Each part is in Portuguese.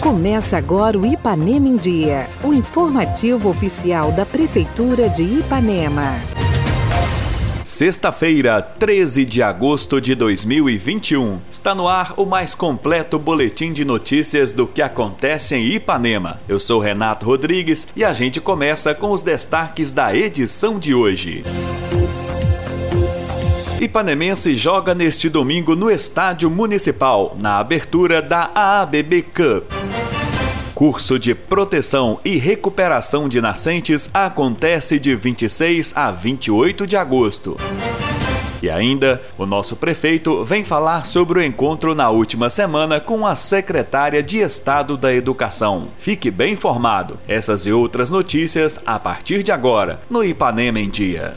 Começa agora o Ipanema em Dia, o informativo oficial da Prefeitura de Ipanema. Sexta-feira, 13 de agosto de 2021. Está no ar o mais completo boletim de notícias do que acontece em Ipanema. Eu sou Renato Rodrigues e a gente começa com os destaques da edição de hoje. Ipanemense joga neste domingo no Estádio Municipal, na abertura da AABB Cup. Curso de proteção e recuperação de nascentes acontece de 26 a 28 de agosto. E ainda, o nosso prefeito vem falar sobre o encontro na última semana com a secretária de Estado da Educação. Fique bem informado. Essas e outras notícias a partir de agora no Ipanema em Dia.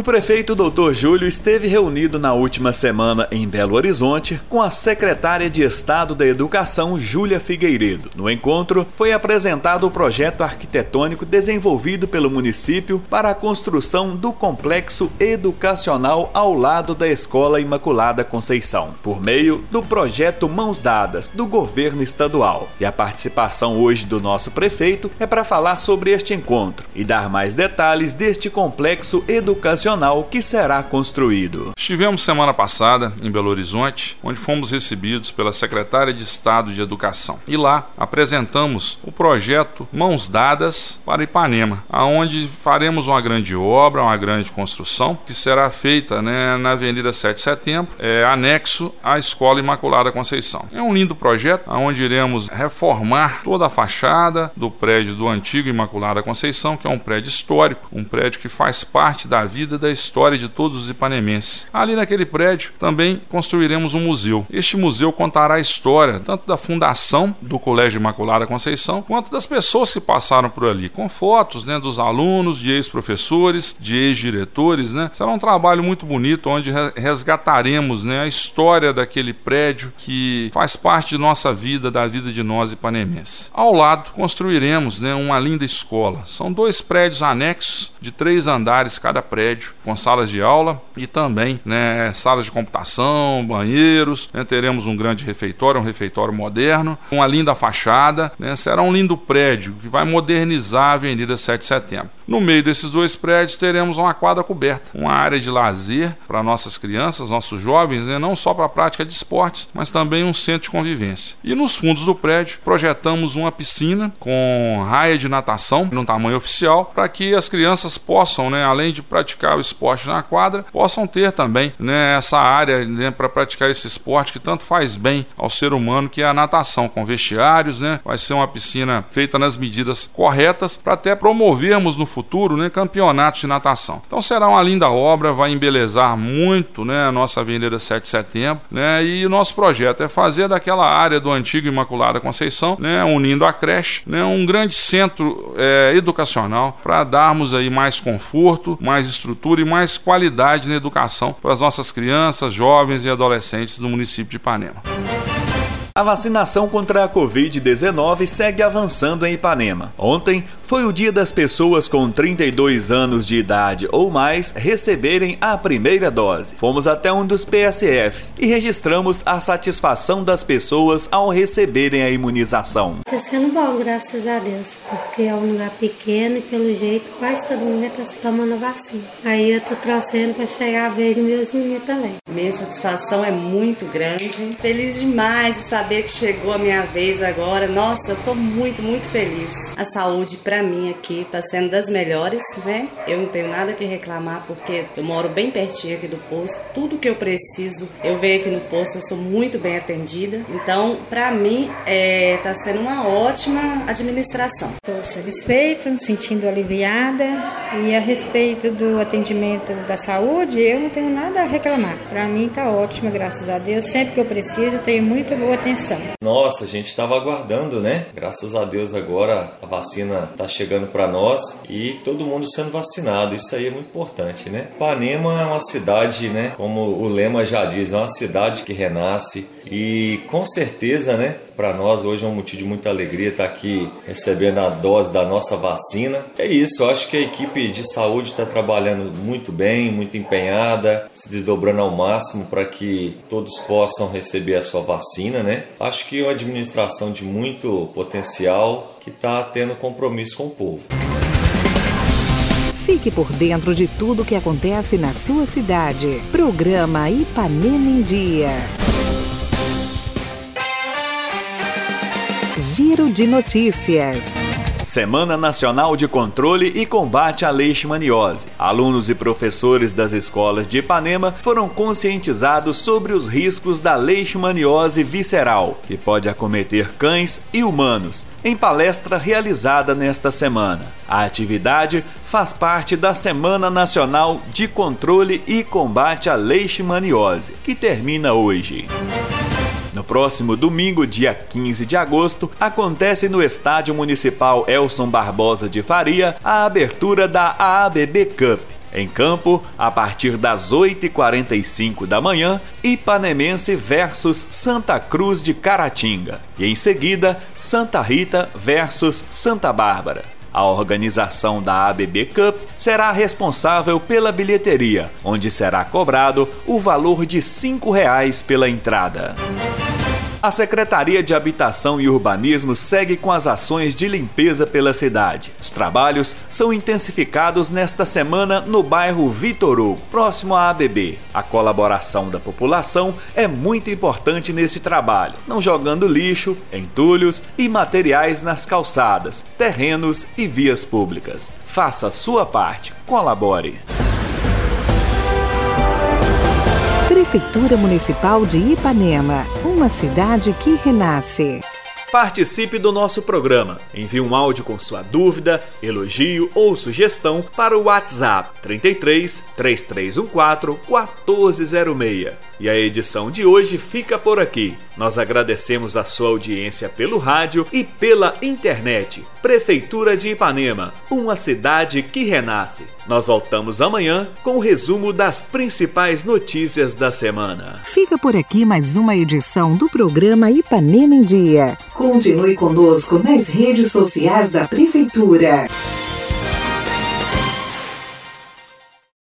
O prefeito Dr. Júlio esteve reunido na última semana em Belo Horizonte com a secretária de Estado da Educação, Júlia Figueiredo. No encontro, foi apresentado o projeto arquitetônico desenvolvido pelo município para a construção do complexo educacional ao lado da Escola Imaculada Conceição, por meio do projeto Mãos Dadas do governo estadual. E a participação hoje do nosso prefeito é para falar sobre este encontro e dar mais detalhes deste complexo educacional que será construído. Estivemos semana passada em Belo Horizonte, onde fomos recebidos pela secretária de Estado de Educação. E lá apresentamos o projeto Mãos Dadas para Ipanema, aonde faremos uma grande obra, uma grande construção que será feita né, na Avenida 7 de Setembro, é, anexo à Escola Imaculada Conceição. É um lindo projeto, onde iremos reformar toda a fachada do prédio do antigo Imaculada Conceição, que é um prédio histórico, um prédio que faz parte da vida da história de todos os ipanemenses. Ali naquele prédio também construiremos um museu. Este museu contará a história tanto da fundação do Colégio Imaculada Conceição quanto das pessoas que passaram por ali, com fotos né, dos alunos, de ex-professores, de ex-diretores. Né? Será um trabalho muito bonito onde resgataremos né, a história daquele prédio que faz parte de nossa vida, da vida de nós ipanemenses. Ao lado, construiremos né, uma linda escola. São dois prédios anexos de três andares cada prédio com salas de aula e também né, salas de computação, banheiros. Né, teremos um grande refeitório, um refeitório moderno, uma linda fachada. Né, será um lindo prédio que vai modernizar a Avenida 7 de Setembro. No meio desses dois prédios teremos uma quadra coberta, uma área de lazer para nossas crianças, nossos jovens, né, não só para a prática de esportes, mas também um centro de convivência. E nos fundos do prédio projetamos uma piscina com raia de natação, num tamanho oficial, para que as crianças possam, né, além de praticar o esporte na quadra, possam ter também né, essa área né, para praticar esse esporte que tanto faz bem ao ser humano, que é a natação, com vestiários, né? Vai ser uma piscina feita nas medidas corretas para até promovermos no futuro né, campeonatos de natação. Então será uma linda obra, vai embelezar muito né, a nossa Avenida 7 de Setembro, né? E o nosso projeto é fazer daquela área do antigo Imaculada Conceição, né, unindo a creche, né, um grande centro é, educacional para darmos aí mais conforto, mais estrutura e mais qualidade na educação para as nossas crianças, jovens e adolescentes do município de Ipanema. A vacinação contra a Covid-19 segue avançando em Ipanema. Ontem foi o dia das pessoas com 32 anos de idade ou mais receberem a primeira dose. Fomos até um dos PSFs e registramos a satisfação das pessoas ao receberem a imunização. Está sendo bom, graças a Deus, porque é um lugar pequeno e pelo jeito quase todo mundo está se tomando vacina. Aí eu estou torcendo para chegar a ver meus meninos também. Minha satisfação é muito grande. Feliz demais de saber que chegou a minha vez agora. Nossa, eu tô muito, muito feliz. A saúde para mim aqui tá sendo das melhores, né? Eu não tenho nada que reclamar porque eu moro bem pertinho aqui do posto. Tudo que eu preciso, eu venho aqui no posto, eu sou muito bem atendida. Então, para mim, é, tá sendo uma ótima administração. Estou satisfeita, me sentindo aliviada e a respeito do atendimento da saúde, eu não tenho nada a reclamar. Para mim tá ótimo, graças a Deus. Sempre que eu preciso, tenho muito boa atenção atenção. Nossa, a gente estava aguardando, né? Graças a Deus agora a vacina está chegando para nós e todo mundo sendo vacinado. Isso aí é muito importante, né? Panema é uma cidade, né? Como o lema já diz, é uma cidade que renasce e com certeza, né? Para nós hoje é um motivo de muita alegria estar aqui recebendo a dose da nossa vacina. É isso, acho que a equipe de saúde está trabalhando muito bem, muito empenhada, se desdobrando ao máximo para que todos possam receber a sua vacina, né? Acho que é uma administração de muito potencial que está tendo compromisso com o povo. Fique por dentro de tudo que acontece na sua cidade. Programa Ipanema em Dia. Giro de notícias. Semana Nacional de Controle e Combate à Leishmaniose. Alunos e professores das escolas de Ipanema foram conscientizados sobre os riscos da leishmaniose visceral, que pode acometer cães e humanos, em palestra realizada nesta semana. A atividade faz parte da Semana Nacional de Controle e Combate à Leishmaniose, que termina hoje. No próximo domingo, dia 15 de agosto, acontece no Estádio Municipal Elson Barbosa de Faria a abertura da AABB Cup. Em campo, a partir das 8h45 da manhã, Ipanemense versus Santa Cruz de Caratinga. E em seguida, Santa Rita versus Santa Bárbara. A organização da ABB Cup será responsável pela bilheteria, onde será cobrado o valor de R$ 5,00 pela entrada. A Secretaria de Habitação e Urbanismo segue com as ações de limpeza pela cidade. Os trabalhos são intensificados nesta semana no bairro Vitor Hugo, próximo à ABB. A colaboração da população é muito importante nesse trabalho, não jogando lixo, entulhos e materiais nas calçadas, terrenos e vias públicas. Faça sua parte, colabore. Prefeitura Municipal de Ipanema, uma cidade que renasce. Participe do nosso programa. Envie um áudio com sua dúvida, elogio ou sugestão para o WhatsApp 33 3314 1406. E a edição de hoje fica por aqui. Nós agradecemos a sua audiência pelo rádio e pela internet. Prefeitura de Ipanema, uma cidade que renasce. Nós voltamos amanhã com o resumo das principais notícias da semana. Fica por aqui mais uma edição do programa Ipanema em Dia. Continue conosco nas redes sociais da Prefeitura.